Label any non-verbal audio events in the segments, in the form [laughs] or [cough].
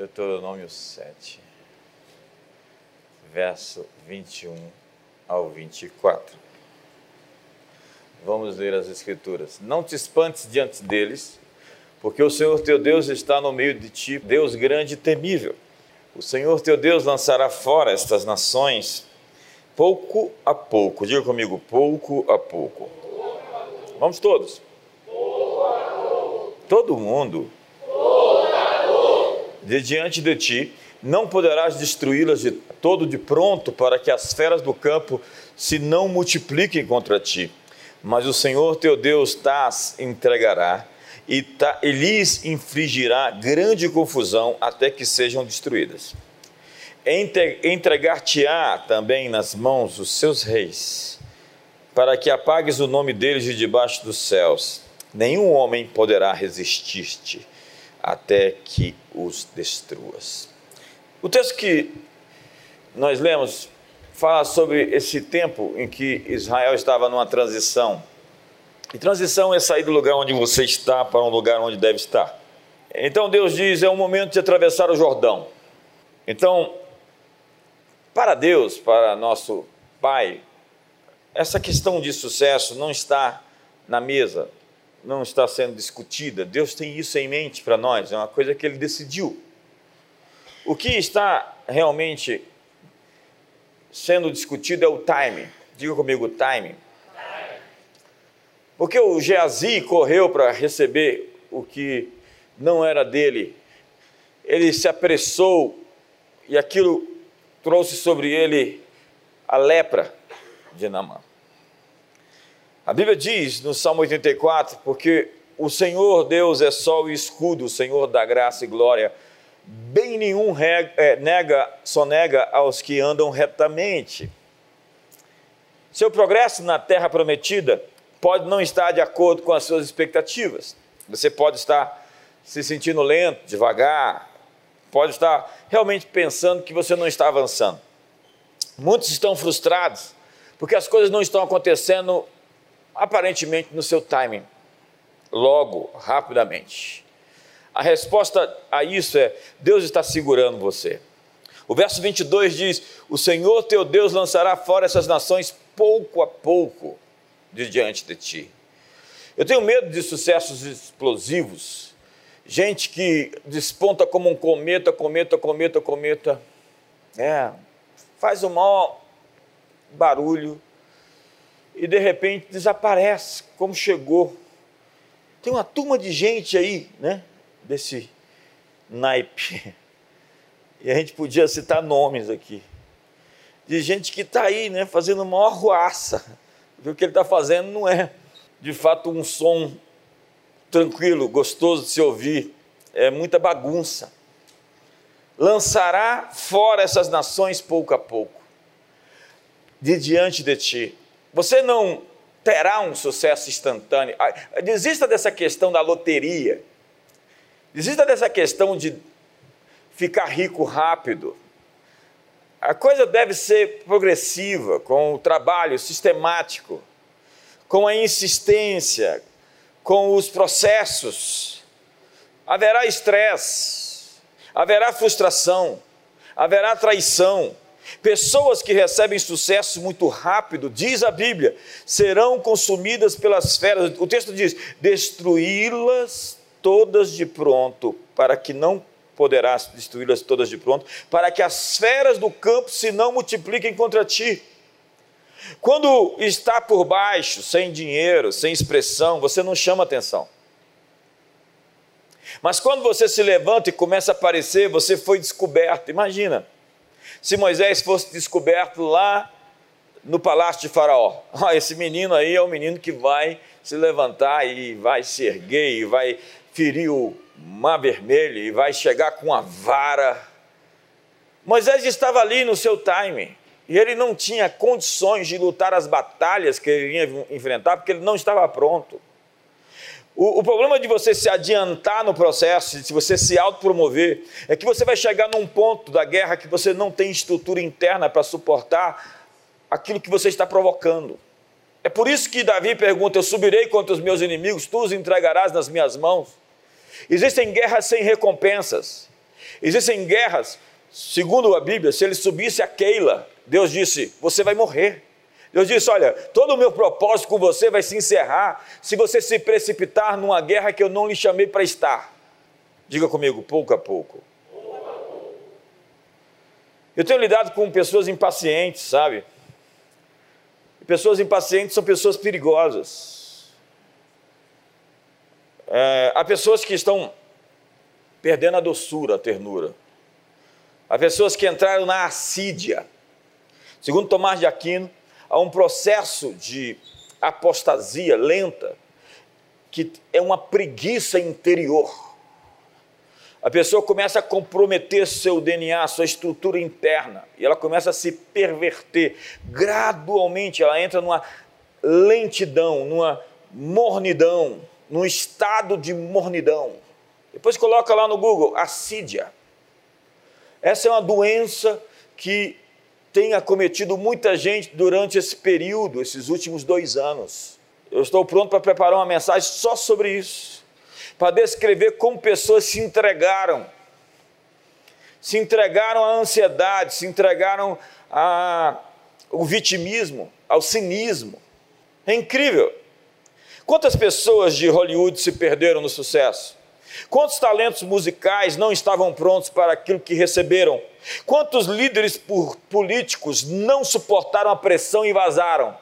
Deuteronômio 7, verso 21 ao 24. Vamos ler as Escrituras. Não te espantes diante deles, porque o Senhor teu Deus está no meio de ti, Deus grande e temível. O Senhor teu Deus lançará fora estas nações, pouco a pouco. Diga comigo, pouco a pouco. Vamos todos. Todo mundo de diante de ti, não poderás destruí-las de todo de pronto, para que as feras do campo se não multipliquem contra ti. Mas o Senhor teu Deus tas entregará e, ta, e lhes infligirá grande confusão até que sejam destruídas. Entregar-te-á também nas mãos os seus reis, para que apagues o nome deles de debaixo dos céus. Nenhum homem poderá resistir-te até que os destruas. O texto que nós lemos fala sobre esse tempo em que Israel estava numa transição. E transição é sair do lugar onde você está para um lugar onde deve estar. Então Deus diz: é o momento de atravessar o Jordão. Então, para Deus, para nosso Pai, essa questão de sucesso não está na mesa, não está sendo discutida. Deus tem isso em mente para nós, é uma coisa que Ele decidiu. O que está realmente sendo discutido é o time. Diga comigo, time. Porque o Geazi correu para receber o que não era dele. Ele se apressou e aquilo trouxe sobre ele a lepra de Naamã. A Bíblia diz no Salmo 84: porque o Senhor Deus é sol e escudo, o Senhor da graça e glória. Bem nenhum é, nega, só nega aos que andam retamente. Seu progresso na terra prometida pode não estar de acordo com as suas expectativas. Você pode estar se sentindo lento, devagar, pode estar realmente pensando que você não está avançando. Muitos estão frustrados porque as coisas não estão acontecendo aparentemente no seu timing, logo, rapidamente. A resposta a isso é: Deus está segurando você. O verso 22 diz: O Senhor teu Deus lançará fora essas nações pouco a pouco de diante de ti. Eu tenho medo de sucessos explosivos, gente que desponta como um cometa, cometa, cometa, cometa, é, faz o maior barulho, e de repente desaparece, como chegou. Tem uma turma de gente aí, né? Desse naipe. E a gente podia citar nomes aqui. De gente que está aí, né? Fazendo uma ruaça. Porque o que ele está fazendo não é, de fato, um som tranquilo, gostoso de se ouvir. É muita bagunça. Lançará fora essas nações pouco a pouco, de diante de ti você não terá um sucesso instantâneo. Ah, desista dessa questão da loteria. Desista dessa questão de ficar rico rápido. A coisa deve ser progressiva, com o trabalho sistemático, com a insistência, com os processos. Haverá estresse, haverá frustração, haverá traição, Pessoas que recebem sucesso muito rápido, diz a Bíblia, serão consumidas pelas feras. O texto diz: destruí-las todas de pronto, para que não poderás destruí-las todas de pronto, para que as feras do campo se não multipliquem contra ti. Quando está por baixo, sem dinheiro, sem expressão, você não chama atenção. Mas quando você se levanta e começa a aparecer, você foi descoberto. Imagina se Moisés fosse descoberto lá no palácio de Faraó. [laughs] Ah, esse menino aí é o menino que vai se levantar e vai se erguer e vai ferir o mar vermelho e vai chegar com a vara. Moisés estava ali no seu time e ele não tinha condições de lutar as batalhas que ele ia enfrentar porque ele não estava pronto. O, o, problema de você se adiantar no processo, de você se autopromover, é que você vai chegar num ponto da guerra que você não tem estrutura interna para suportar aquilo que você está provocando. É por isso que Davi pergunta: Eu subirei contra os meus inimigos, tu os entregarás nas minhas mãos. Existem guerras sem recompensas. Existem guerras, segundo a Bíblia, se ele subisse a Keila, Deus disse: Você vai morrer. Deus disse: Olha, todo o meu propósito com você vai se encerrar se você se precipitar numa guerra que eu não lhe chamei para estar. Diga comigo, pouco a pouco. Eu tenho lidado com pessoas impacientes, sabe? Pessoas impacientes são pessoas perigosas. É, há pessoas que estão perdendo a doçura, a ternura. Há pessoas que entraram na assídia. Segundo Tomás de Aquino, há um processo de apostasia lenta que é uma preguiça interior. A pessoa começa a comprometer seu DNA, sua estrutura interna, e ela começa a se perverter. Gradualmente ela entra numa lentidão, numa mornidão, num estado de mornidão. Depois coloca lá no Google, assídia. Essa é uma doença que tem acometido muita gente durante esse período, esses últimos dois anos. Eu estou pronto para preparar uma mensagem só sobre isso, para descrever como pessoas se entregaram, se entregaram à ansiedade, se entregaram ao vitimismo, ao cinismo. É incrível. Quantas pessoas de Hollywood se perderam no sucesso? Quantos talentos musicais não estavam prontos para aquilo que receberam? Quantos líderes políticos não suportaram a pressão e vazaram?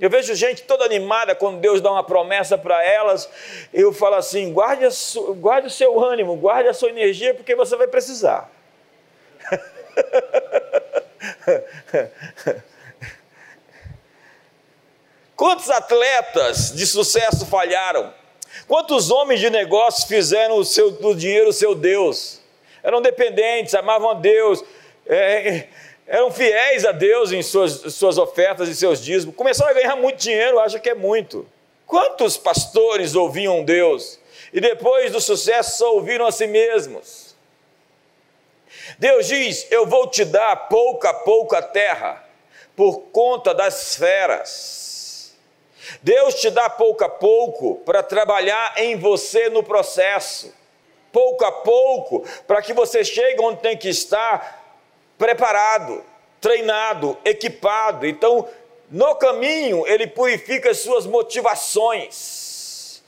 Eu vejo gente toda animada quando Deus dá uma promessa para elas. Eu falo assim: guarde, guarde o seu ânimo, guarde a sua energia, porque você vai precisar. [laughs] Quantos atletas de sucesso falharam? Quantos homens de negócios fizeram o seu, do dinheiro o seu Deus? Eram dependentes, amavam a Deus, é, eram fiéis a Deus em suas, suas ofertas e seus dízimos. Começaram a ganhar muito dinheiro, acha que é muito. Quantos pastores ouviam Deus e depois do sucesso só ouviram a si mesmos? Deus diz: Eu vou te dar pouco a pouco a terra, por conta das feras Deus te dá pouco a pouco para trabalhar em você no processo, pouco a pouco, para que você chegue onde tem que estar preparado, treinado, equipado. Então, no caminho, ele purifica as suas motivações.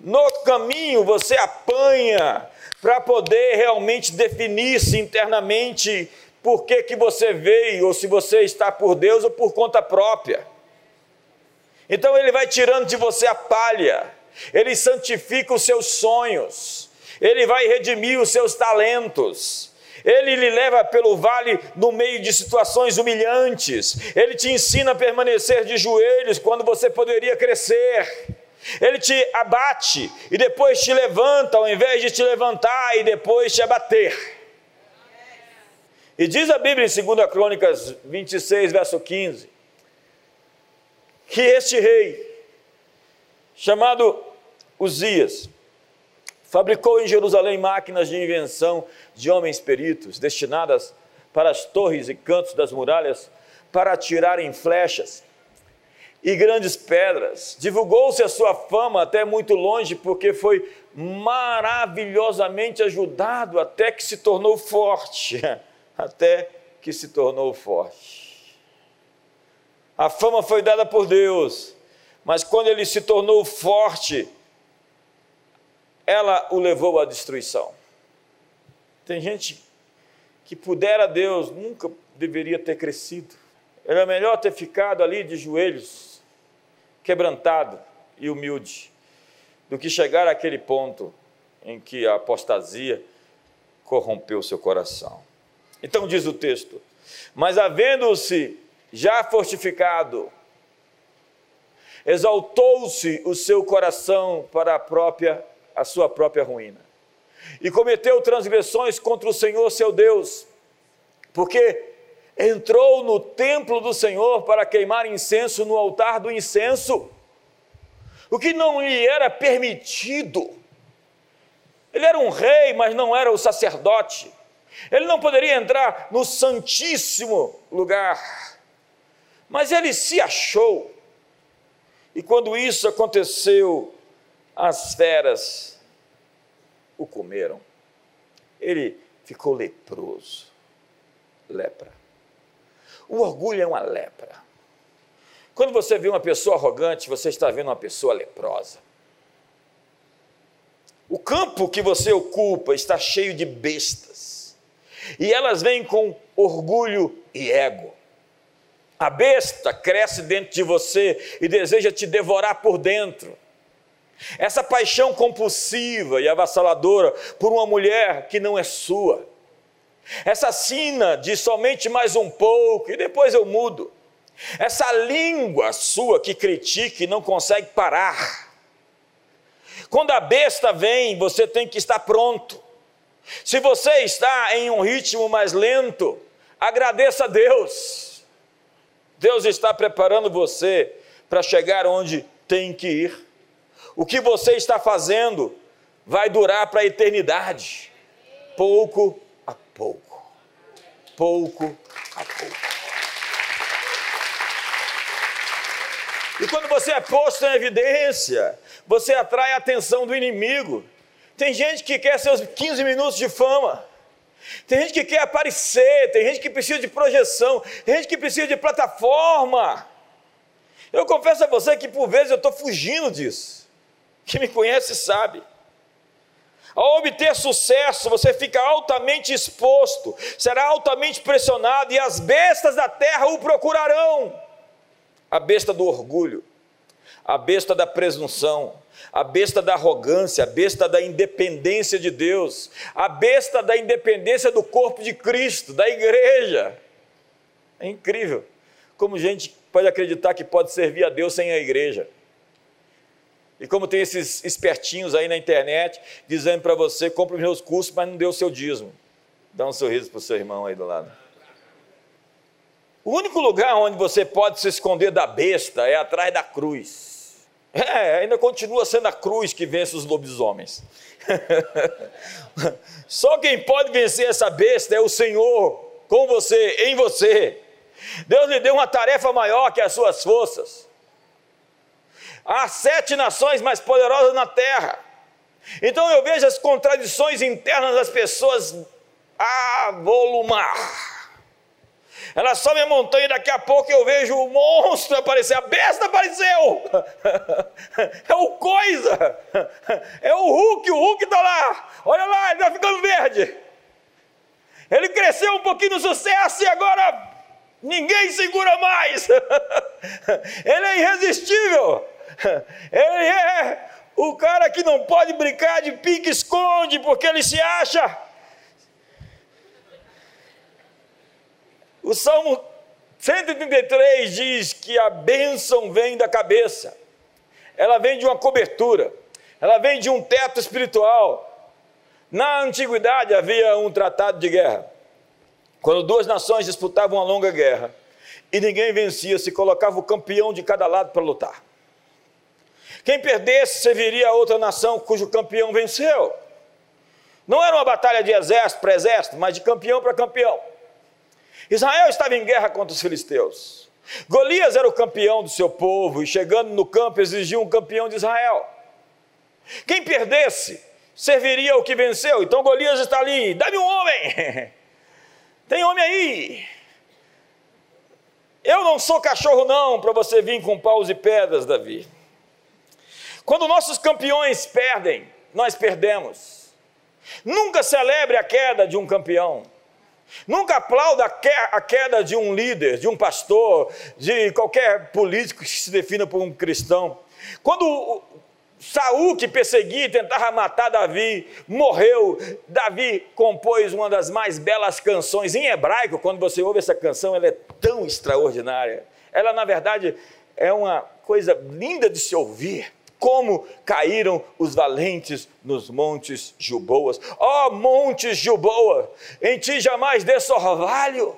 No caminho, você apanha para poder realmente definir-se internamente por que, que você veio, ou se você está por Deus ou por conta própria. Então ele vai tirando de você a palha, ele santifica os seus sonhos, ele vai redimir os seus talentos. Ele lhe leva pelo vale no meio de situações humilhantes. Ele te ensina a permanecer de joelhos quando você poderia crescer. Ele te abate e depois te levanta, ao invés de te levantar e depois te abater. E diz a Bíblia em 2 Crônicas 26, verso 15: que este rei, chamado Uzias, fabricou em Jerusalém máquinas de invenção de homens peritos, destinadas para as torres e cantos das muralhas, para atirarem flechas e grandes pedras. Divulgou-se a sua fama até muito longe, porque foi maravilhosamente ajudado até que se tornou forte. [laughs] Até que se tornou forte. A fama foi dada por Deus, mas quando ele se tornou forte, ela o levou à destruição. Tem gente que pudera Deus, nunca deveria ter crescido. Era melhor ter ficado ali de joelhos, quebrantado e humilde, do que chegar àquele ponto em que a apostasia corrompeu seu coração. Então diz o texto: Mas havendo-se já fortificado, exaltou-se o seu coração para a própria a sua própria ruína. E cometeu transgressões contra o Senhor seu Deus, porque entrou no templo do Senhor para queimar incenso no altar do incenso, o que não lhe era permitido. Ele era um rei, mas não era o sacerdote. Ele não poderia entrar no santíssimo lugar. Mas ele se achou. E quando isso aconteceu, as feras o comeram. Ele ficou leproso. Lepra. O orgulho é uma lepra. Quando você vê uma pessoa arrogante, você está vendo uma pessoa leprosa. O campo que você ocupa está cheio de bestas. E elas vêm com orgulho e ego. A besta cresce dentro de você e deseja te devorar por dentro. Essa paixão compulsiva e avassaladora por uma mulher que não é sua. Essa sina de somente mais um pouco e depois eu mudo. Essa língua sua que critica e não consegue parar. Quando a besta vem, você tem que estar pronto. Se você está em um ritmo mais lento, agradeça a Deus. Deus está preparando você para chegar onde tem que ir. O que você está fazendo vai durar para a eternidade, pouco a pouco. Pouco a pouco. E quando você é posto em evidência, você atrai a atenção do inimigo. Tem gente que quer seus 15 minutos de fama. Tem gente que quer aparecer, tem gente que precisa de projeção, tem gente que precisa de plataforma. Eu confesso a você que por vezes eu estou fugindo disso. Quem me conhece sabe. Ao obter sucesso, você fica altamente exposto, será altamente pressionado e as bestas da terra o procurarão. A besta do orgulho, a besta da presunção, a besta da arrogância, a besta da independência de Deus, a besta da independência do corpo de Cristo, da igreja. É incrível como gente pode acreditar que pode servir a Deus sem a igreja. E como tem esses espertinhos aí na internet dizendo para você: compre os meus cursos, mas não dê o seu dízimo. Dá um sorriso para o seu irmão aí do lado. O único lugar onde você pode se esconder da besta é atrás da cruz. É, ainda continua sendo a cruz que vence os lobisomens. [laughs] Só quem pode vencer essa besta é o Senhor com você, em você. Deus lhe deu uma tarefa maior que as suas forças. Há sete nações mais poderosas na terra. Então eu vejo as contradições internas das pessoas avolumar ela sobe a montanha e daqui a pouco eu vejo o monstro aparecer, a besta apareceu. [laughs] É o coisa, é o Hulk, o Hulk está lá. Olha lá, ele está ficando verde. Ele cresceu um pouquinho no sucesso e agora ninguém segura mais. [laughs] Ele é irresistível. [laughs] Ele é o cara que não pode brincar de pique-esconde porque ele se acha O Salmo 133 diz que a bênção vem da cabeça, ela vem de uma cobertura, ela vem de um teto espiritual. Na antiguidade havia um tratado de guerra. Quando duas nações disputavam uma longa guerra e ninguém vencia, se colocava o campeão de cada lado para lutar. Quem perdesse serviria a outra nação cujo campeão venceu. Não era uma batalha de exército para exército, mas de campeão para campeão. Israel estava em guerra contra os filisteus. Golias era o campeão do seu povo e, chegando no campo, exigia um campeão de Israel. Quem perdesse, serviria ao que venceu. Então Golias está ali: dá-me um homem, [laughs] tem homem aí. Eu não sou cachorro, não, para você vir com paus e pedras, Davi. Quando nossos campeões perdem, nós perdemos. Nunca celebre a queda de um campeão. Nunca aplauda a queda de um líder, de um pastor, de qualquer político que se defina por um cristão. Quando Saul, que perseguia e tentava matar Davi, morreu. Davi compôs uma das mais belas canções em hebraico. Quando você ouve essa canção, ela é tão extraordinária. Ela, na verdade, é uma coisa linda de se ouvir como caíram os valentes nos montes Juboas. Ó oh, montes Juboa, em ti jamais dê sorvalho.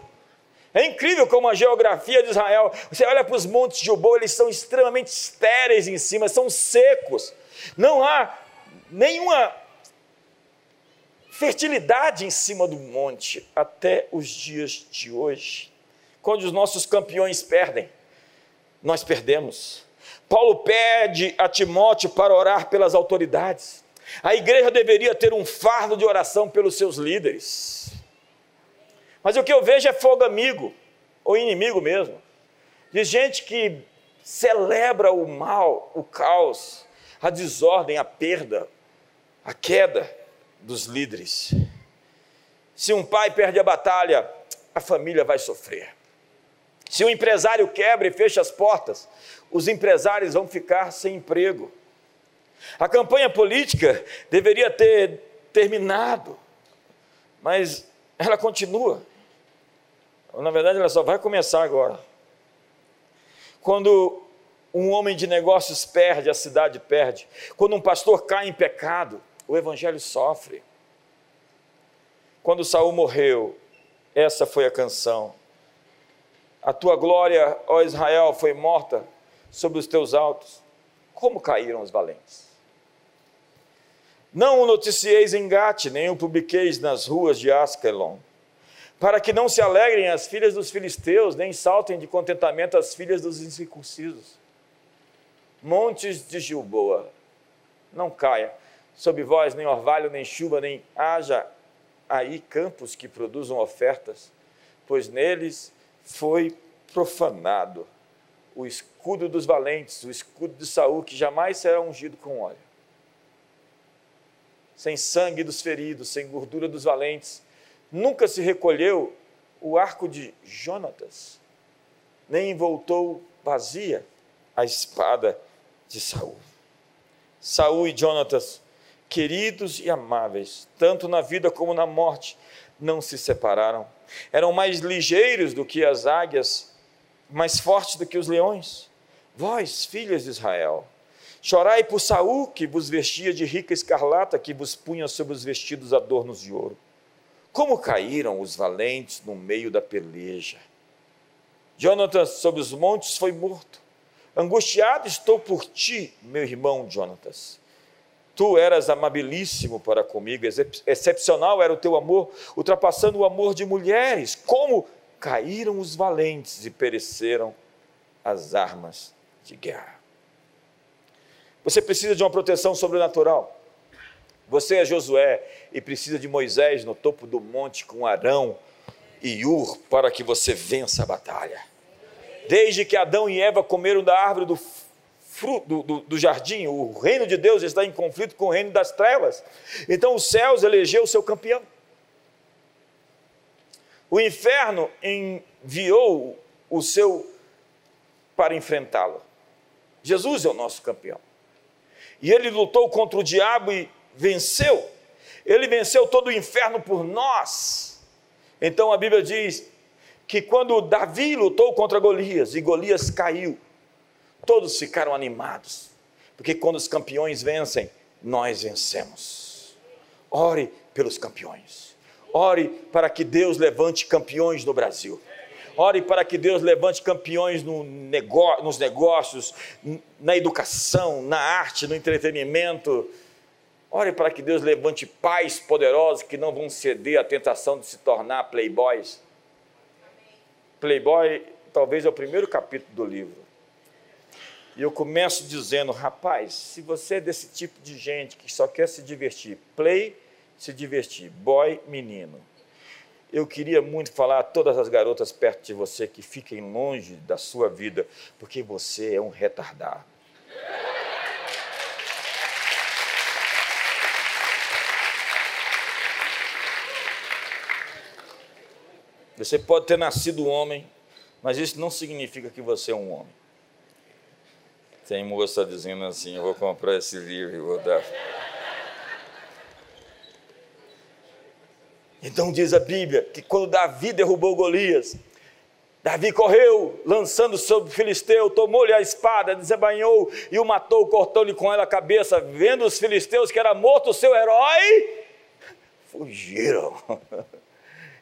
É incrível como a geografia de Israel, você olha para os montes Juboa, eles são extremamente estéreis em cima, são secos. Não há nenhuma fertilidade em cima do monte até os dias de hoje. Quando os nossos campeões perdem, nós perdemos. Paulo pede a Timóteo para orar pelas autoridades. A igreja deveria ter um fardo de oração pelos seus líderes. Mas o que eu vejo é fogo amigo, ou inimigo mesmo, de gente que celebra o mal, o caos, a desordem, a perda, a queda dos líderes. Se um pai perde a batalha, a família vai sofrer. Se um empresário quebra e fecha as portas, os empresários vão ficar sem emprego. A campanha política deveria ter terminado, mas ela continua. Na verdade, ela só vai começar agora. Quando um homem de negócios perde, a cidade perde. Quando um pastor cai em pecado, o evangelho sofre. Quando Saul morreu, essa foi a canção. A tua glória, ó Israel, foi morta sobre os teus altos. Como caíram os valentes? Não o noticieis em Gate, nem o publiqueis nas ruas de Askelon, para que não se alegrem as filhas dos filisteus, nem saltem de contentamento as filhas dos incircuncisos. Montes de Gilboa, não caia sob vós nem orvalho, nem chuva, nem haja aí campos que produzam ofertas, pois neles foi profanado o escudo dos valentes, o escudo de Saul, que jamais será ungido com óleo. Sem sangue dos feridos, sem gordura dos valentes, nunca se recolheu o arco de Jonatas, nem voltou vazia a espada de Saul. Saul e Jonatas queridos e amáveis, tanto na vida como na morte, não se separaram. Eram mais ligeiros do que as águias, mais fortes do que os leões. Vós, filhas de Israel, chorai por Saul, que vos vestia de rica escarlata, que vos punha sobre os vestidos adornos de ouro. Como caíram os valentes no meio da peleja. Jonatas sobre os montes foi morto. Angustiado estou por ti, meu irmão Jonatas Tu eras amabilíssimo para comigo, excepcional era o teu amor, ultrapassando o amor de mulheres. Como caíram os valentes e pereceram as armas de guerra. Você precisa de uma proteção sobrenatural. Você é Josué e precisa de Moisés no topo do monte com Arão e Ur para que você vença a batalha. Desde que Adão e Eva comeram da árvore do fruto do, do, jardim, o reino de Deus está em conflito com o reino das trevas. Então os céus elegeu o seu campeão. O inferno enviou o seu para enfrentá-lo. Jesus é o nosso campeão. E ele lutou contra o diabo e venceu. Ele venceu todo o inferno por nós. Então a Bíblia diz que quando Davi lutou contra Golias e Golias caiu, todos ficaram animados, porque quando os campeões vencem, nós vencemos. Ore pelos campeões. Ore para que Deus levante campeões no Brasil. Ore para que Deus levante campeões no negócio, nos negócios, na educação, na arte, no entretenimento. Ore para que Deus levante pais poderosos que não vão ceder à tentação de se tornar playboys. Playboy talvez é o primeiro capítulo do livro. E eu começo dizendo, rapaz, se você é desse tipo de gente que só quer se divertir, play, se divertir, boy, menino. Eu queria muito falar a todas as garotas perto de você que fiquem longe da sua vida, porque você é um retardado. Você pode ter nascido homem, mas isso não significa que você é um homem. Tem moça dizendo assim: eu vou comprar esse livro e vou dar. Então diz a Bíblia que quando Davi derrubou Golias, Davi correu, lançando sobre o filisteu, tomou-lhe a espada, desembainhou e o matou, cortou-lhe com ela a cabeça. Vendo os filisteus que era morto o seu herói, fugiram. [laughs]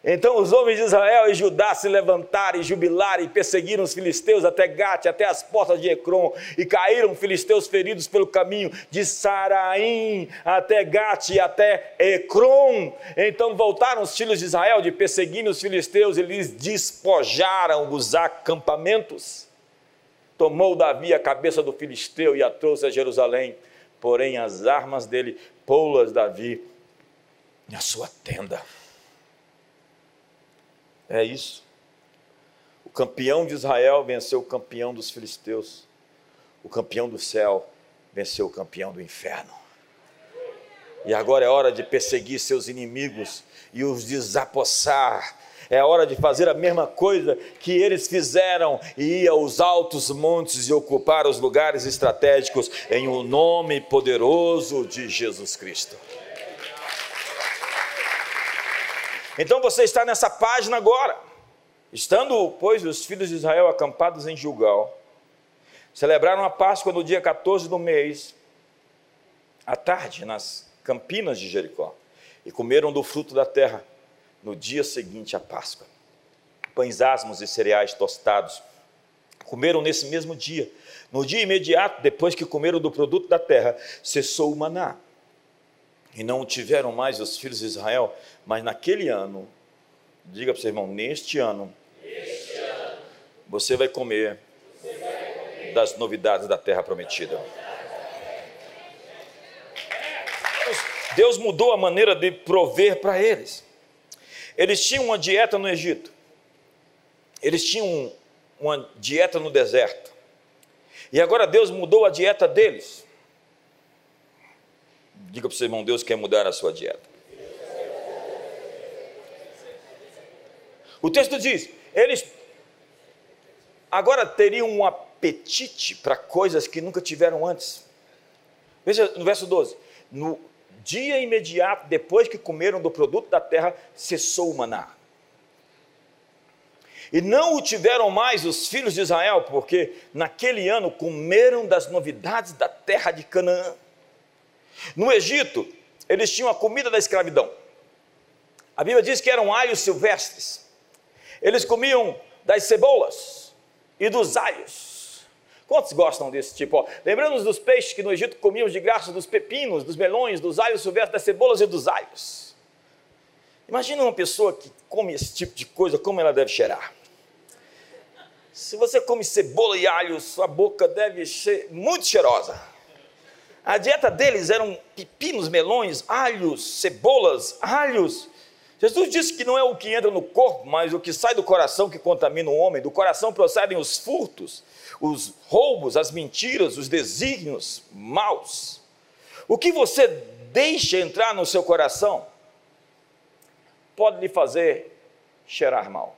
Então os homens de Israel e Judá se levantaram e jubilaram e perseguiram os filisteus até Gate, até as portas de Ecrom, e caíram filisteus feridos pelo caminho de Saraim até Gate e até Ecrom. Então voltaram os filhos de Israel de perseguir os filisteus e lhes despojaram os acampamentos. Tomou Davi a cabeça do filisteu e a trouxe a Jerusalém, porém as armas dele pô-las, Davi, na sua tenda. É isso. O campeão de Israel venceu o campeão dos filisteus. O campeão do céu venceu o campeão do inferno. E agora é hora de perseguir seus inimigos e os desapossar. É hora de fazer a mesma coisa que eles fizeram e ir aos altos montes e ocupar os lugares estratégicos em o um nome poderoso de Jesus Cristo. Então você está nessa página agora. Estando, pois, os filhos de Israel acampados em Gilgal, celebraram a Páscoa no dia 14 do mês, à tarde, nas campinas de Jericó, e comeram do fruto da terra no dia seguinte à Páscoa. Pães asmos e cereais tostados. Comeram nesse mesmo dia. No dia imediato, depois que comeram do produto da terra, cessou o maná e não tiveram mais os filhos de Israel, mas naquele ano, diga para o seu irmão, neste ano, ano você, vai comer, você vai comer das novidades da terra prometida. Deus mudou a maneira de prover para eles. Eles tinham uma dieta no Egito, eles tinham uma dieta no deserto, e agora Deus mudou a dieta deles. Diga para o seu irmão, Deus quer mudar a sua dieta. O texto diz: eles agora teriam um apetite para coisas que nunca tiveram antes. Veja no verso 12: no dia imediato depois que comeram do produto da terra, cessou o maná. E não o tiveram mais os filhos de Israel, porque naquele ano comeram das novidades da terra de Canaã. No Egito, eles tinham a comida da escravidão. A Bíblia diz que eram alhos silvestres. Eles comiam das cebolas e dos alhos. Quantos gostam desse tipo? Lembrando-nos dos peixes que no Egito comiam de graça, dos pepinos, dos melões, dos alhos silvestres, das cebolas e dos alhos. Imagina uma pessoa que come esse tipo de coisa, como ela deve cheirar. Se você come cebola e alho, sua boca deve ser muito cheirosa. A dieta deles eram pepinos, melões, alhos, cebolas, alhos. Jesus disse que não é o que entra no corpo, mas o que sai do coração que contamina o homem. Do coração procedem os furtos, os roubos, as mentiras, os desígnios maus. O que você deixa entrar no seu coração pode lhe fazer cheirar mal.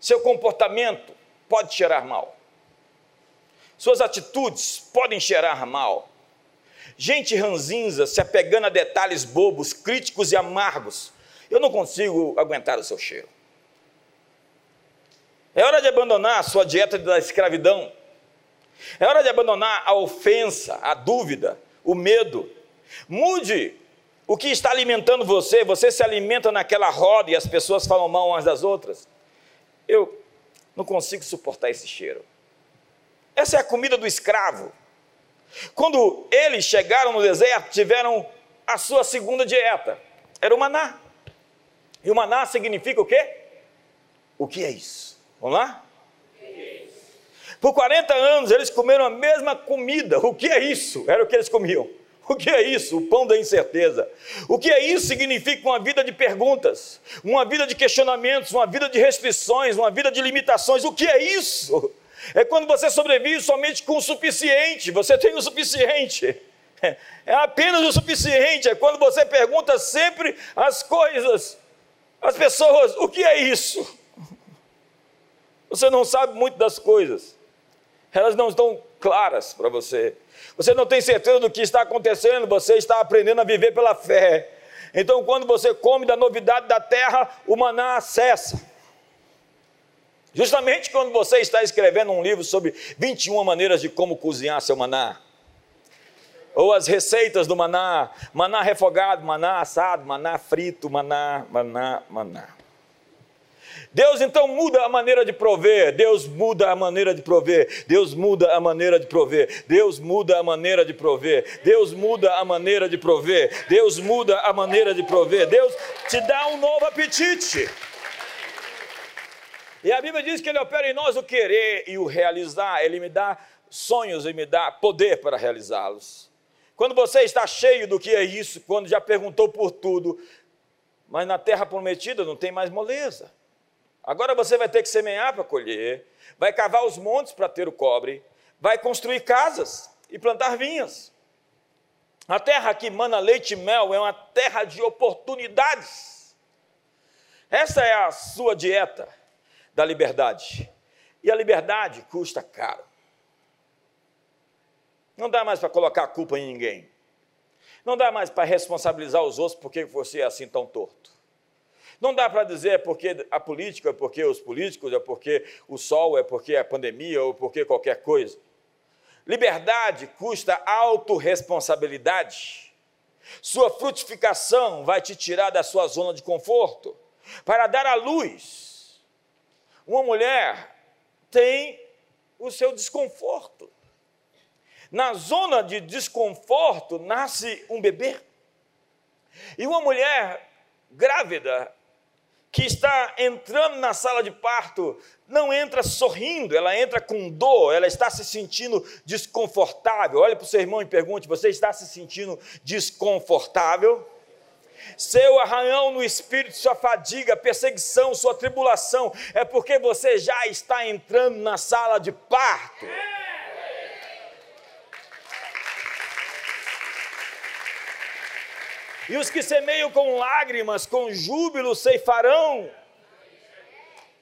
Seu comportamento pode cheirar mal. Suas atitudes podem cheirar mal. Gente ranzinza se apegando a detalhes bobos, críticos e amargos. Eu não consigo aguentar o seu cheiro. É hora de abandonar a sua dieta da escravidão. É hora de abandonar a ofensa, a dúvida, o medo. Mude o que está alimentando você. Você se alimenta naquela roda e as pessoas falam mal umas das outras. Eu não consigo suportar esse cheiro. Essa é a comida do escravo. Quando eles chegaram no deserto, tiveram a sua segunda dieta. Era o maná. E o maná significa o quê? O que é isso? Vamos lá? Por 40 anos eles comeram a mesma comida. O que é isso? Era o que eles comiam. O que é isso? O pão da incerteza. O que é isso? Significa uma vida de perguntas, uma vida de questionamentos, uma vida de restrições, uma vida de limitações. O que é isso? É quando você sobrevive somente com o suficiente, você tem o suficiente. [laughs] É apenas o suficiente. É quando você pergunta sempre as coisas, as pessoas: o que é isso? [laughs] Você não sabe muito das coisas, elas não estão claras para você. Você não tem certeza do que está acontecendo, você está aprendendo a viver pela fé. Então, quando você come da novidade da terra, o maná cessa. Justamente quando você está escrevendo um livro sobre 21 maneiras de como cozinhar seu maná, ou as receitas do maná, maná refogado, maná assado, maná frito, maná, maná, maná. Deus então muda a maneira de prover, Deus muda a maneira de prover, Deus muda a maneira de prover, Deus muda a maneira de prover, Deus muda a maneira de prover, Deus muda a maneira de prover, Deus te dá um novo apetite. E a Bíblia diz que Ele opera em nós o querer e o realizar. Ele me dá sonhos e me dá poder para realizá-los. Quando você está cheio do que é isso, quando já perguntou por tudo, mas na terra prometida não tem mais moleza. Agora você vai ter que semear para colher, vai cavar os montes para ter o cobre, vai construir casas e plantar vinhas. A terra que mana leite e mel é uma terra de oportunidades. Essa é a sua dieta da liberdade. E a liberdade custa caro. Não dá mais para colocar a culpa em ninguém. Não dá mais para responsabilizar os outros porque você é assim tão torto. Não dá para dizer é porque a política, é porque os políticos, é porque o sol, é porque a pandemia ou porque qualquer coisa. Liberdade custa autorresponsabilidade. Sua frutificação vai te tirar da sua zona de conforto para dar à luz. Uma mulher tem o seu desconforto. Na zona de desconforto nasce um bebê. E uma mulher grávida que está entrando na sala de parto não entra sorrindo, ela entra com dor, ela está se sentindo desconfortável. Olhe para o seu irmão e pergunte: você está se sentindo desconfortável? Seu arranhão no espírito, sua fadiga, perseguição, sua tribulação, é porque você já está entrando na sala de parto. E os que semeiam com lágrimas, com júbilo, ceifarão.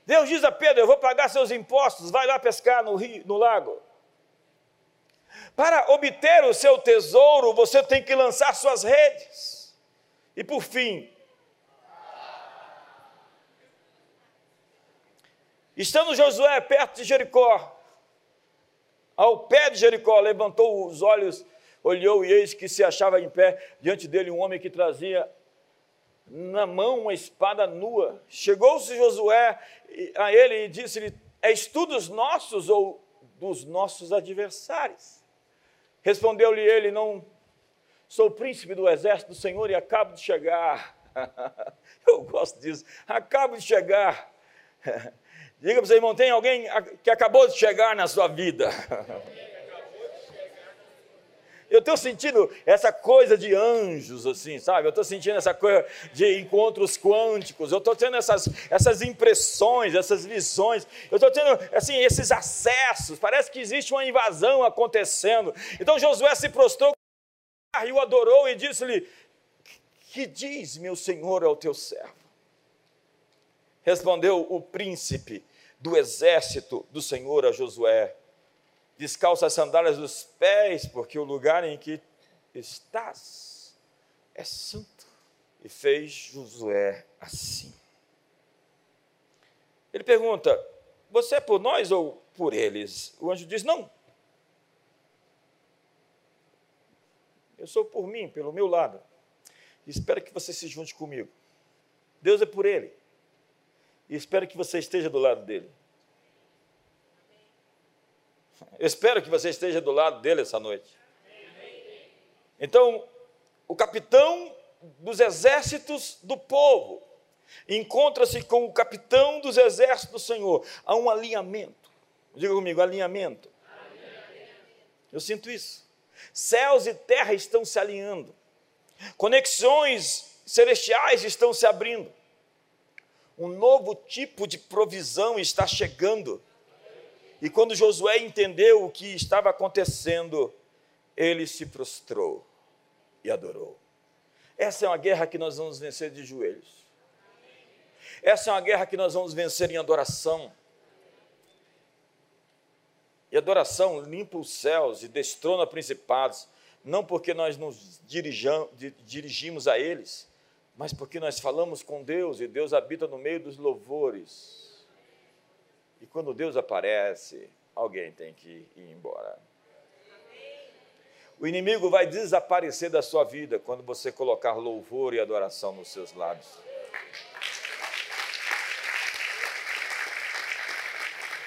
Deus diz a Pedro: Eu vou pagar seus impostos, vai lá pescar no, rio, no lago. Para obter o seu tesouro, você tem que lançar suas redes. E por fim, estando Josué perto de Jericó, ao pé de Jericó, levantou os olhos olhou e eis que se achava em pé diante dele um homem que trazia na mão uma espada nua. Chegou-se Josué a ele e disse-lhe: És tu dos nossos ou dos nossos adversários? Respondeu-lhe ele: Não sou príncipe do exército do Senhor e acabo de chegar. [laughs] Eu gosto disso. Acabo de chegar. [laughs] Diga para o irmão: tem alguém que acabou de chegar na sua vida? [laughs] Eu estou sentindo essa coisa de anjos, assim, sabe? Eu estou sentindo essa coisa de encontros quânticos. Eu estou tendo essas, essas impressões, essas visões. Eu estou tendo, assim, esses acessos. Parece que existe uma invasão acontecendo. Então Josué se prostrou e o adorou e disse-lhe: Que diz, meu senhor, ao teu servo? Respondeu o príncipe do exército do Senhor a Josué: descalça as sandálias dos pés, porque o lugar em que estás é santo. E fez Josué assim. Ele pergunta: Você é por nós ou por eles? O anjo diz: Não. Eu sou por mim, pelo meu lado. Espero que você se junte comigo. Deus é por ele. E espero que você esteja do lado dele. Eu espero que você esteja do lado dele essa noite. Então, o capitão dos exércitos do povo encontra-se com o capitão dos exércitos do Senhor. Há um alinhamento. Diga comigo, alinhamento. alinhamento. Eu sinto isso. Céus e terra estão se alinhando. Conexões celestiais estão se abrindo. Um novo tipo de provisão está chegando e quando Josué entendeu o que estava acontecendo, ele se prostrou e adorou. Essa é uma guerra que nós vamos vencer de joelhos. Essa é uma guerra que nós vamos vencer em adoração. E adoração limpa os céus e destrona principados, não porque nós nos dirigimos a eles, mas porque nós falamos com Deus e Deus habita no meio dos louvores. E quando Deus aparece, alguém tem que ir embora. O inimigo vai desaparecer da sua vida quando você colocar louvor e adoração nos seus lábios.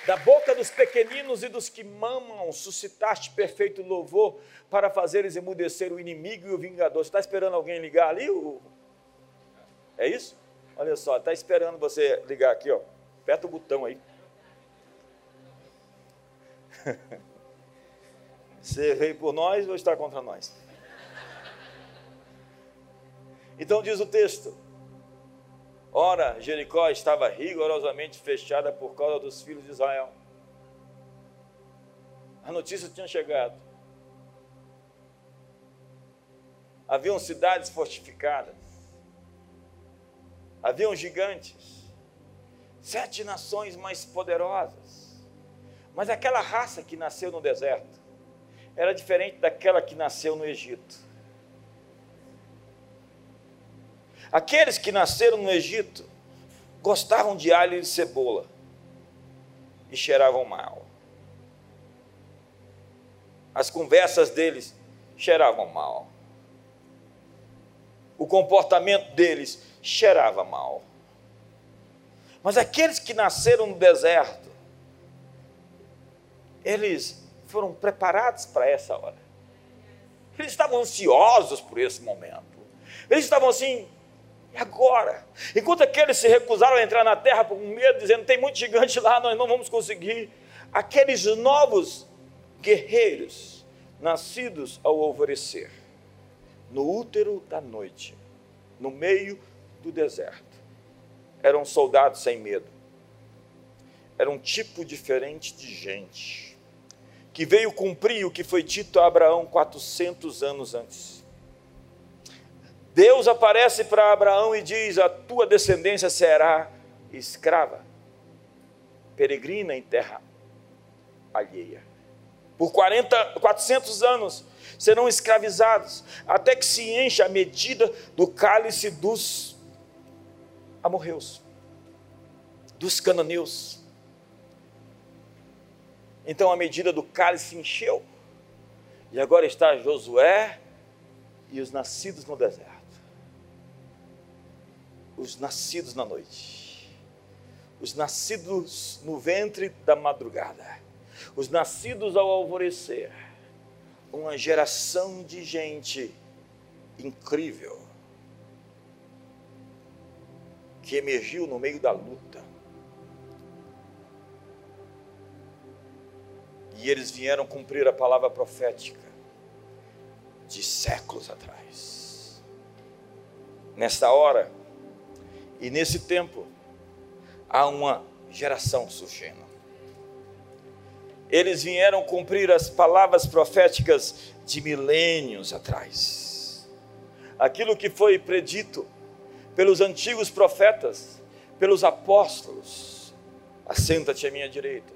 Da boca dos pequeninos e dos que mamam, suscitaste perfeito louvor para fazeres emudecer o inimigo e o vingador. Você está esperando alguém ligar ali? É isso? Olha só, está esperando você ligar aqui, ó. Aperta o botão aí. [laughs] Você veio por nós ou está contra nós? Então diz o texto: Ora, Jericó estava rigorosamente fechada por causa dos filhos de Israel. A notícia tinha chegado. Haviam cidades fortificadas. Haviam gigantes. Sete nações mais poderosas. Mas aquela raça que nasceu no deserto era diferente daquela que nasceu no Egito. Aqueles que nasceram no Egito gostavam de alho e cebola e cheiravam mal. As conversas deles cheiravam mal. O comportamento deles cheirava mal. Mas aqueles que nasceram no deserto, eles foram preparados para essa hora. Eles estavam ansiosos por esse momento. Eles estavam assim, e agora? Enquanto aqueles se recusaram a entrar na terra com medo, dizendo: tem muito gigante lá, nós não vamos conseguir. Aqueles novos guerreiros, nascidos ao alvorecer, no útero da noite, no meio do deserto, eram soldados sem medo. Era um tipo diferente de gente, que veio cumprir o que foi dito a Abraão 400 anos antes Deus aparece para Abraão e diz: A tua descendência será escrava, peregrina em terra alheia. Por 40, 400 anos serão escravizados, até que se encha a medida do cálice dos amorreus, dos cananeus. Então a medida do cálice encheu, e agora está Josué e os nascidos no deserto os nascidos na noite, os nascidos no ventre da madrugada, os nascidos ao alvorecer, uma geração de gente incrível que emergiu no meio da luta. E eles vieram cumprir a palavra profética de séculos atrás. Nesta hora, e nesse tempo, há uma geração surgindo. Eles vieram cumprir as palavras proféticas de milênios atrás. Aquilo que foi predito pelos antigos profetas, pelos apóstolos. Assenta-te à minha direita,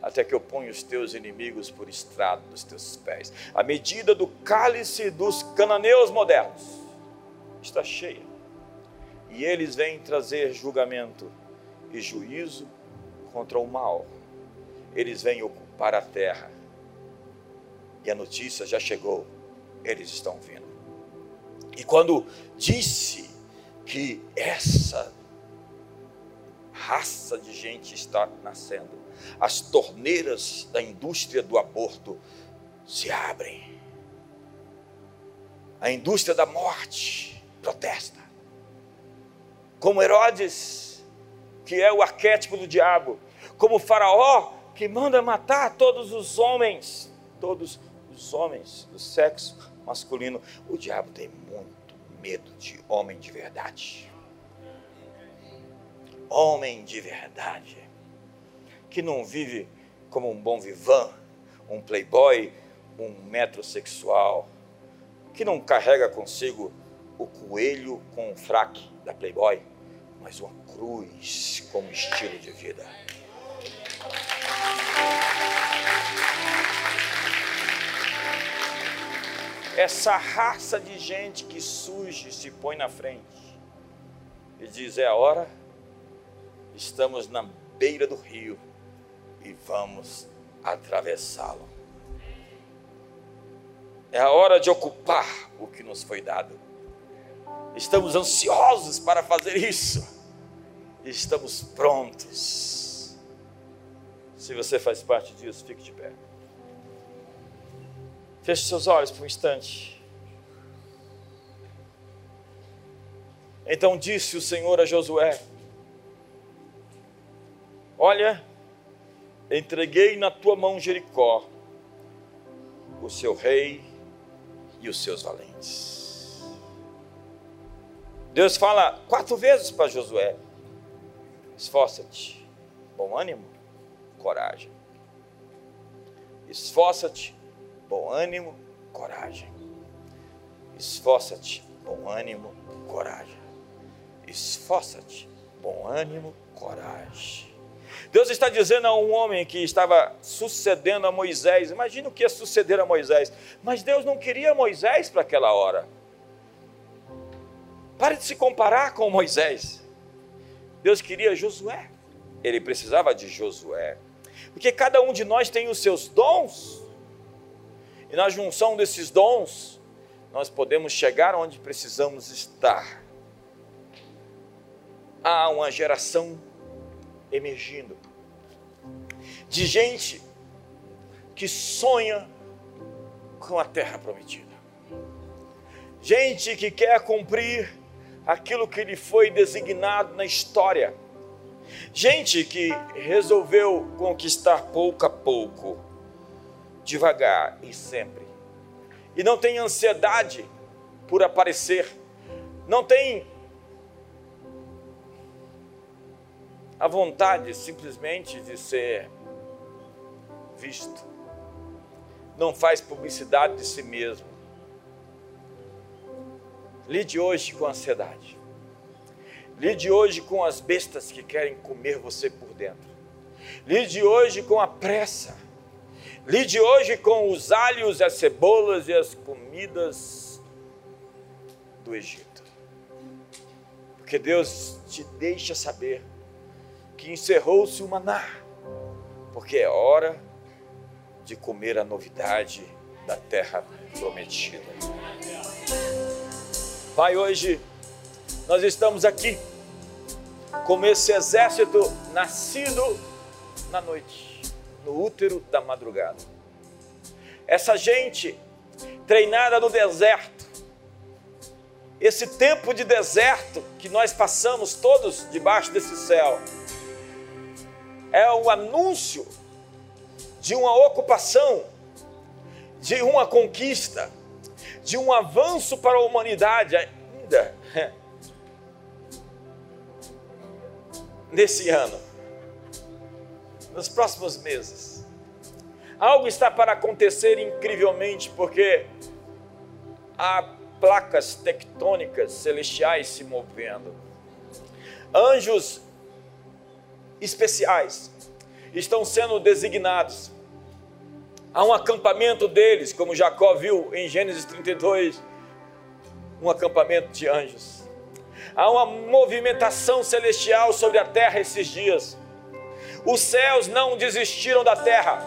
até que eu ponha os teus inimigos por estrado dos teus pés. A medida do cálice dos cananeus modernos está cheia e eles vêm trazer julgamento e juízo contra o mal. Eles vêm ocupar a terra. E a notícia já chegou, eles estão vindo. E quando disse que essa raça de gente está nascendo, as torneiras da indústria do aborto se abrem. A indústria da morte protesta como Herodes, que é o arquétipo do diabo, como Faraó, que manda matar todos os homens, todos os homens do sexo masculino. O diabo tem muito medo de homem de verdade. Homem de verdade, que não vive como um bom vivan, um playboy, um metrosexual, que não carrega consigo o coelho com o fraque da Playboy, mas uma cruz como estilo de vida. Essa raça de gente que surge se põe na frente e diz: é a hora, estamos na beira do rio e vamos atravessá-lo. É a hora de ocupar o que nos foi dado. Estamos ansiosos para fazer isso estamos prontos. Se você faz parte disso, fique de pé. Feche seus olhos por um instante. Então disse o Senhor a Josué: Olha, entreguei na tua mão Jericó, o seu rei e os seus valentes. Deus fala quatro vezes para Josué: esforça-te, bom ânimo, coragem. Esforça-te, bom ânimo, coragem. Esforça-te, bom ânimo, coragem. Esforça-te, bom ânimo, coragem. Deus está dizendo a um homem que estava sucedendo a Moisés, imagina o que ia suceder a Moisés, mas Deus não queria Moisés para aquela hora. Pare de se comparar com Moisés. Deus queria Josué. Ele precisava de Josué. Porque cada um de nós tem os seus dons. E na junção desses dons, nós podemos chegar onde precisamos estar. Há uma geração emergindo de gente que sonha com a terra prometida. Gente que quer cumprir aquilo que lhe foi designado na história. Gente que resolveu conquistar pouco a pouco, devagar e sempre. E não tem ansiedade por aparecer, não tem a vontade simplesmente de ser visto. Não faz publicidade de si mesmo. Lide hoje com a ansiedade. Lide hoje com as bestas que querem comer você por dentro. Lide hoje com a pressa. Lide hoje com os alhos, as cebolas e as comidas do Egito. Porque Deus te deixa saber que encerrou-se o maná, porque é hora de comer a novidade da terra prometida. Pai, hoje. Nós estamos aqui. Como esse exército nascido na noite, no útero da madrugada. Essa gente treinada no deserto, esse tempo de deserto que nós passamos todos debaixo desse céu, é o anúncio de uma ocupação, de uma conquista, de um avanço para a humanidade ainda [laughs] nesse ano, nos próximos meses. Algo está para acontecer incrivelmente, porque há placas tectônicas celestiais se movendo. Anjos especiais estão sendo designados. Há um acampamento deles, como Jacó viu em Gênesis 32, um acampamento de anjos. Há uma movimentação celestial sobre a terra esses dias. Os céus não desistiram da terra,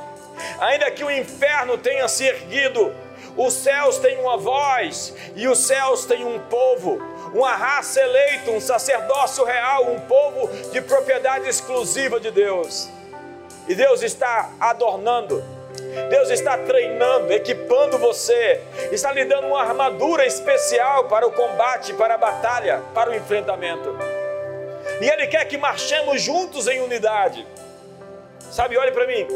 ainda que o inferno tenha se erguido, os céus têm uma voz e os céus têm um povo uma raça eleita, um sacerdócio real, um povo de propriedade exclusiva de Deus. E Deus está adornando, Deus está treinando, equipando você, está lhe dando uma armadura especial para o combate, para a batalha, para o enfrentamento. E Ele quer que marchemos juntos em unidade. Sabe, olhe para mim.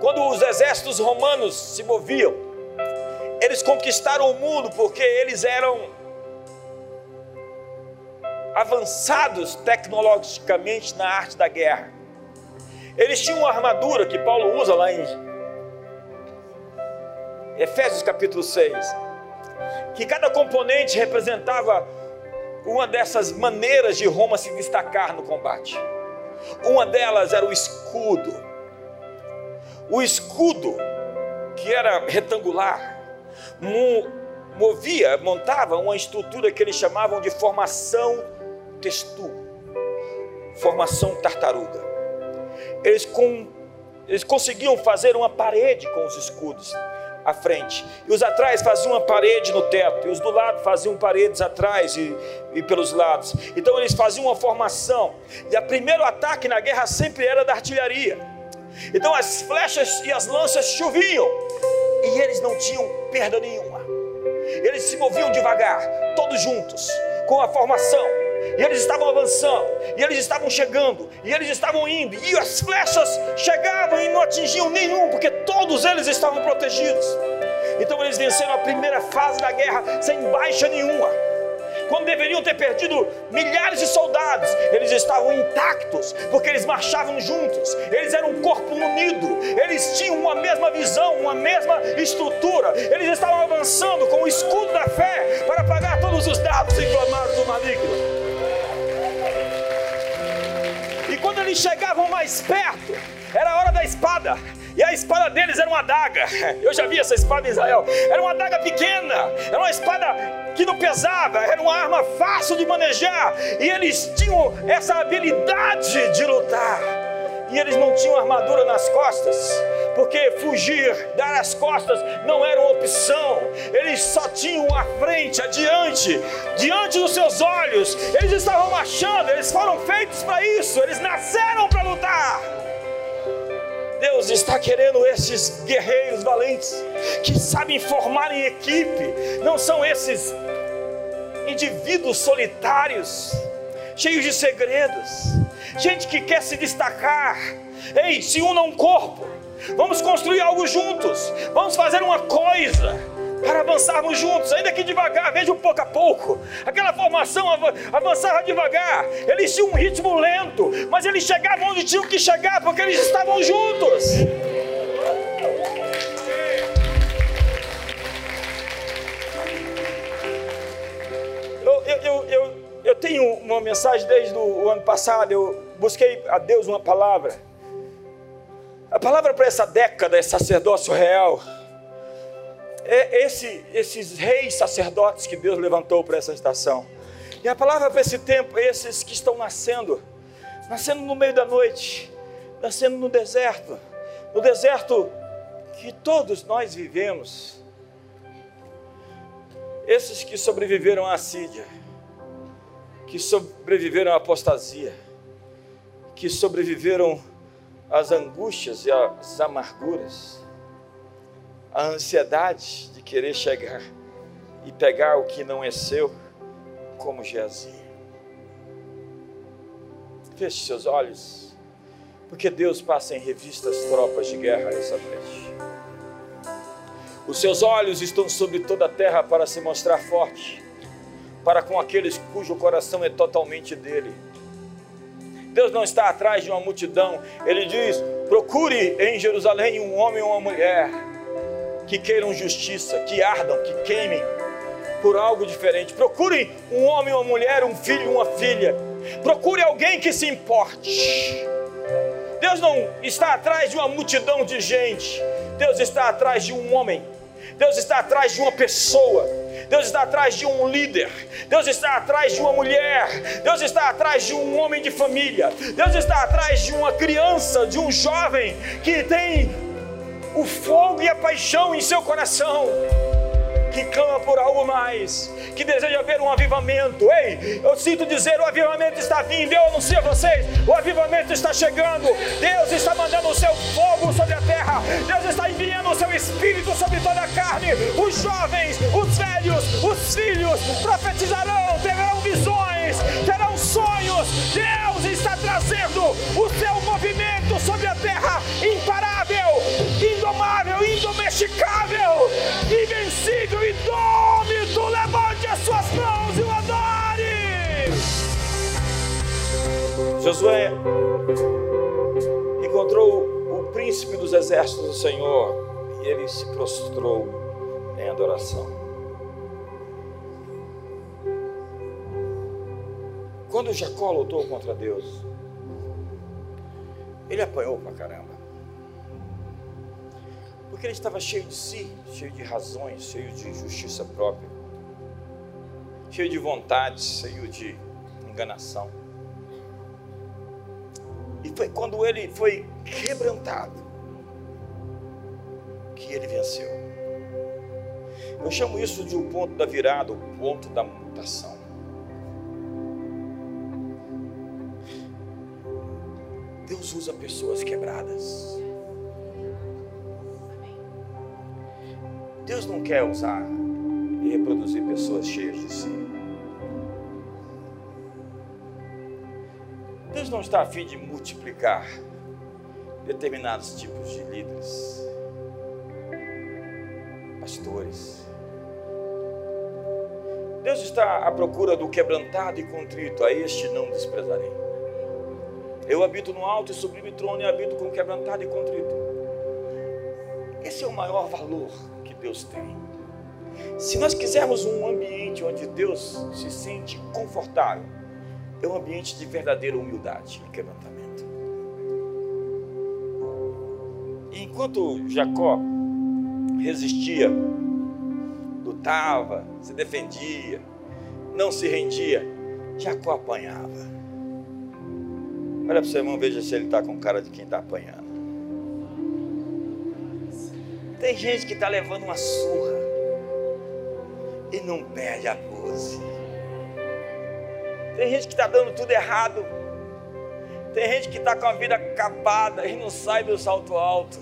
Quando os exércitos romanos se moviam, eles conquistaram o mundo porque eles eram avançados tecnologicamente na arte da guerra. Eles tinham uma armadura que Paulo usa lá em Efésios capítulo 6, que cada componente representava uma dessas maneiras de Roma se destacar no combate. Uma delas era o escudo. O escudo, que era retangular, movia, montava uma estrutura que eles chamavam de formação textu, formação tartaruga. Eles, com, eles conseguiam fazer uma parede com os escudos à frente, e os atrás faziam uma parede no teto, e os do lado faziam paredes atrás e, e pelos lados. Então eles faziam uma formação, e o primeiro ataque na guerra sempre era da artilharia. Então as flechas e as lanças choviam, e eles não tinham perda nenhuma. Eles se moviam devagar, todos juntos, com a formação e eles estavam avançando, e eles estavam chegando, e eles estavam indo, e as flechas chegavam e não atingiam nenhum, porque todos eles estavam protegidos. Então eles venceram a primeira fase da guerra sem baixa nenhuma. quando deveriam ter perdido milhares de soldados, eles estavam intactos, porque eles marchavam juntos, eles eram um corpo unido, eles tinham uma mesma visão, uma mesma estrutura, eles estavam avançando com o escudo da fé para pagar todos os dados inflamados do maligno. Eles chegavam mais perto, era a hora da espada. E a espada deles era uma adaga. [laughs] Eu já vi essa espada em Israel. Era uma adaga pequena, era uma espada que não pesava, era uma arma fácil de manejar. E eles tinham essa habilidade de lutar. E eles não tinham armadura nas costas, porque fugir, dar as costas não era uma opção. Eles só tinham a frente, adiante, diante dos seus olhos. Eles estavam marchando, eles foram feitos para isso, eles nasceram para lutar. Deus está querendo esses guerreiros valentes que sabem formar em equipe, não são esses indivíduos solitários, cheios de segredos, gente que quer se destacar. Ei, se una um corpo, vamos construir algo juntos, vamos fazer uma coisa para avançarmos juntos, ainda que devagar, veja um pouco a pouco. Aquela formação avançava devagar, eles tinham um ritmo lento, mas eles chegavam onde tinham que chegar, porque eles estavam juntos. Eu, eu, eu, eu tenho uma mensagem desde o ano passado, eu busquei a Deus uma palavra. A palavra para essa década é sacerdócio real é esse, esses reis sacerdotes que Deus levantou para essa estação. E a palavra para esse tempo, esses que estão nascendo, nascendo no meio da noite, nascendo no deserto, no deserto que todos nós vivemos. Esses que sobreviveram à assídia, que sobreviveram à apostasia, que sobreviveram às angústias e às amarguras a ansiedade de querer chegar e pegar o que não é seu, como Geazi. Feche seus olhos, porque Deus passa em revista as tropas de guerra essa noite. Os seus olhos estão sobre toda a terra para se mostrar forte, para com aqueles cujo coração é totalmente dele. Deus não está atrás de uma multidão, ele diz: procure em Jerusalém um homem ou uma mulher que queiram justiça, que ardam, que queimem por algo diferente. Procurem um homem, uma mulher, um filho, uma filha. Procure alguém que se importe. Deus não está atrás de uma multidão de gente. Deus está atrás de um homem. Deus está atrás de uma pessoa. Deus está atrás de um líder. Deus está atrás de uma mulher. Deus está atrás de um homem de família. Deus está atrás de uma criança, de um jovem que tem o fogo e a paixão em seu coração, que clama por algo mais, que deseja ver um avivamento. Ei, eu sinto dizer: o avivamento está vindo. Eu anuncio a vocês: o avivamento está chegando. Deus está mandando o seu fogo sobre a terra. Deus está enviando o seu espírito sobre toda a carne. Os jovens, os velhos, os filhos profetizarão, terão visões, terão sonhos. Deus está trazendo o seu movimento Josué encontrou o príncipe dos exércitos do Senhor e ele se prostrou em adoração. Quando Jacó lutou contra Deus, ele apanhou pra caramba. Porque ele estava cheio de si, cheio de razões, cheio de justiça própria, cheio de vontade, cheio de enganação. E foi quando ele foi quebrantado que ele venceu. Eu chamo isso de o um ponto da virada, o um ponto da mutação. Deus usa pessoas quebradas. Deus não quer usar e reproduzir pessoas cheias de si. Deus não está a fim de multiplicar determinados tipos de líderes, pastores. Deus está à procura do quebrantado e contrito, a este não desprezarei. Eu habito no alto e sublime trono e habito com quebrantado e contrito. Esse é o maior valor que Deus tem. Se nós quisermos um ambiente onde Deus se sente confortável, é um ambiente de verdadeira humildade e quebrantamento. E enquanto Jacó resistia, lutava, se defendia, não se rendia, Jacó apanhava. Olha para o seu irmão, veja se ele está com cara de quem está apanhando. Tem gente que está levando uma surra e não perde a pose. Tem gente que está dando tudo errado. Tem gente que está com a vida acabada e não sai do salto alto.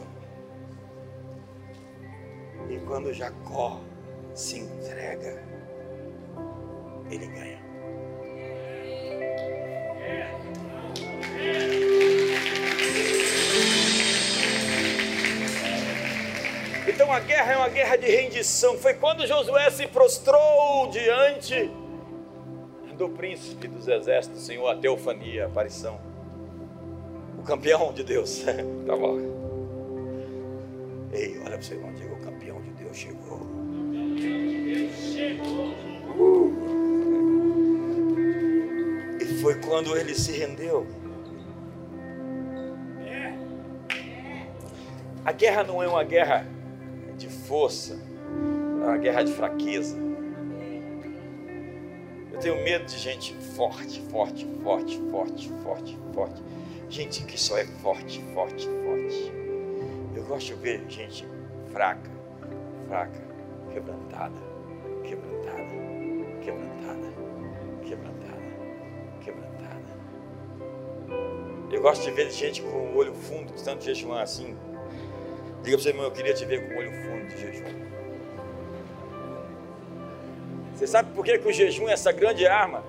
E quando Jacó se entrega, ele ganha. Então a guerra é uma guerra de rendição. Foi quando Josué se prostrou diante do príncipe dos exércitos, Senhor, a teofania, a aparição. O campeão de Deus. [laughs] tá bom. Ei, olha para você, irmão, diga, o campeão de Deus chegou. Uh. E foi quando ele se rendeu. A guerra não é uma guerra de força, é uma guerra de fraqueza. Eu tenho medo de gente forte, forte, forte, forte, forte, forte. Gente que só é forte, forte, forte. Eu gosto de ver gente fraca, fraca, quebrantada, quebrantada, quebrantada, quebrantada, quebrantada. Eu gosto de ver gente com o olho fundo, tanto jejuar assim, Diga para você, irmão, eu queria te ver com o olho fundo de jejum. Você sabe por que, que o jejum é essa grande arma?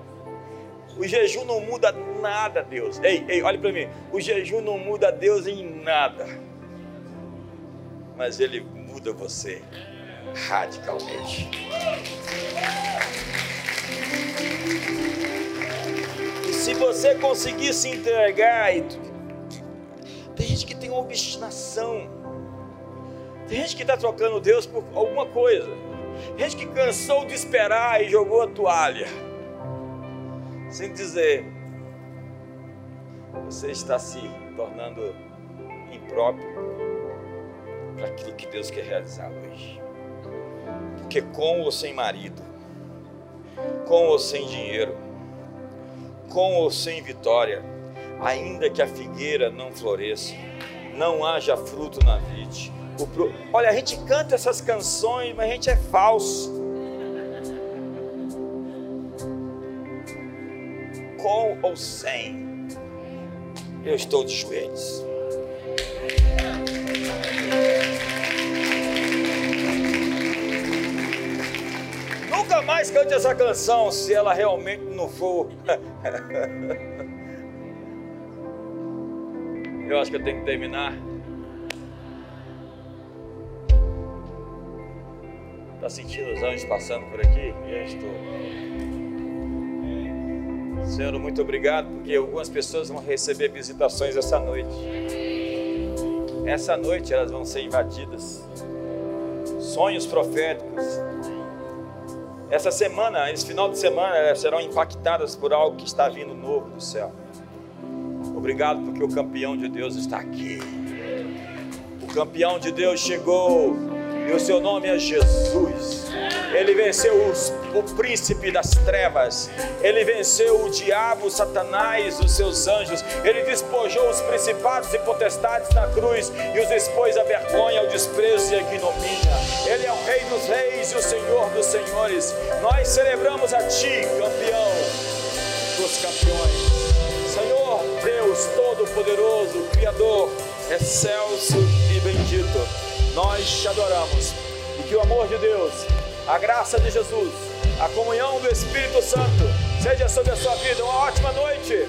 O jejum não muda nada, Deus. Ei, ei, olhe para mim. O jejum não muda Deus em nada. Mas ele muda você radicalmente. E se você conseguir se entregar, e... tem gente que tem obstinação. Tem gente que está trocando Deus por alguma coisa. Gente que cansou de esperar e jogou a toalha. Sem dizer, você está se tornando impróprio para aquilo que Deus quer realizar hoje. Porque com ou sem marido, com ou sem dinheiro, com ou sem vitória, ainda que a figueira não floresça, não haja fruto na vide, Pro... Olha, a gente canta essas canções, mas a gente é falso. Com ou sem, eu estou de joelhos. Nunca mais cante essa canção se ela realmente não for. [laughs] eu acho que eu tenho que terminar. Sentindo os anjos passando por aqui? Eu estou. Senhor, muito obrigado, porque algumas pessoas vão receber visitações essa noite. Essa noite elas vão ser invadidas. Sonhos proféticos. Essa semana, esse final de semana, elas serão impactadas por algo que está vindo novo do céu. Obrigado porque o campeão de Deus está aqui. O campeão de Deus chegou e o seu nome é Jesus. Ele venceu os, o príncipe das trevas, ele venceu o diabo, Satanás, os seus anjos, ele despojou os principados e potestades na cruz e os expôs à vergonha, ao desprezo e à ignomínia. Ele é o Rei dos Reis e o Senhor dos Senhores. Nós celebramos a Ti, campeão dos campeões. Senhor Deus Todo-Poderoso, Criador, excelso e bendito nós te adoramos. E que o amor de Deus, a graça de Jesus, a comunhão do Espírito Santo seja sobre a sua vida. Uma ótima noite.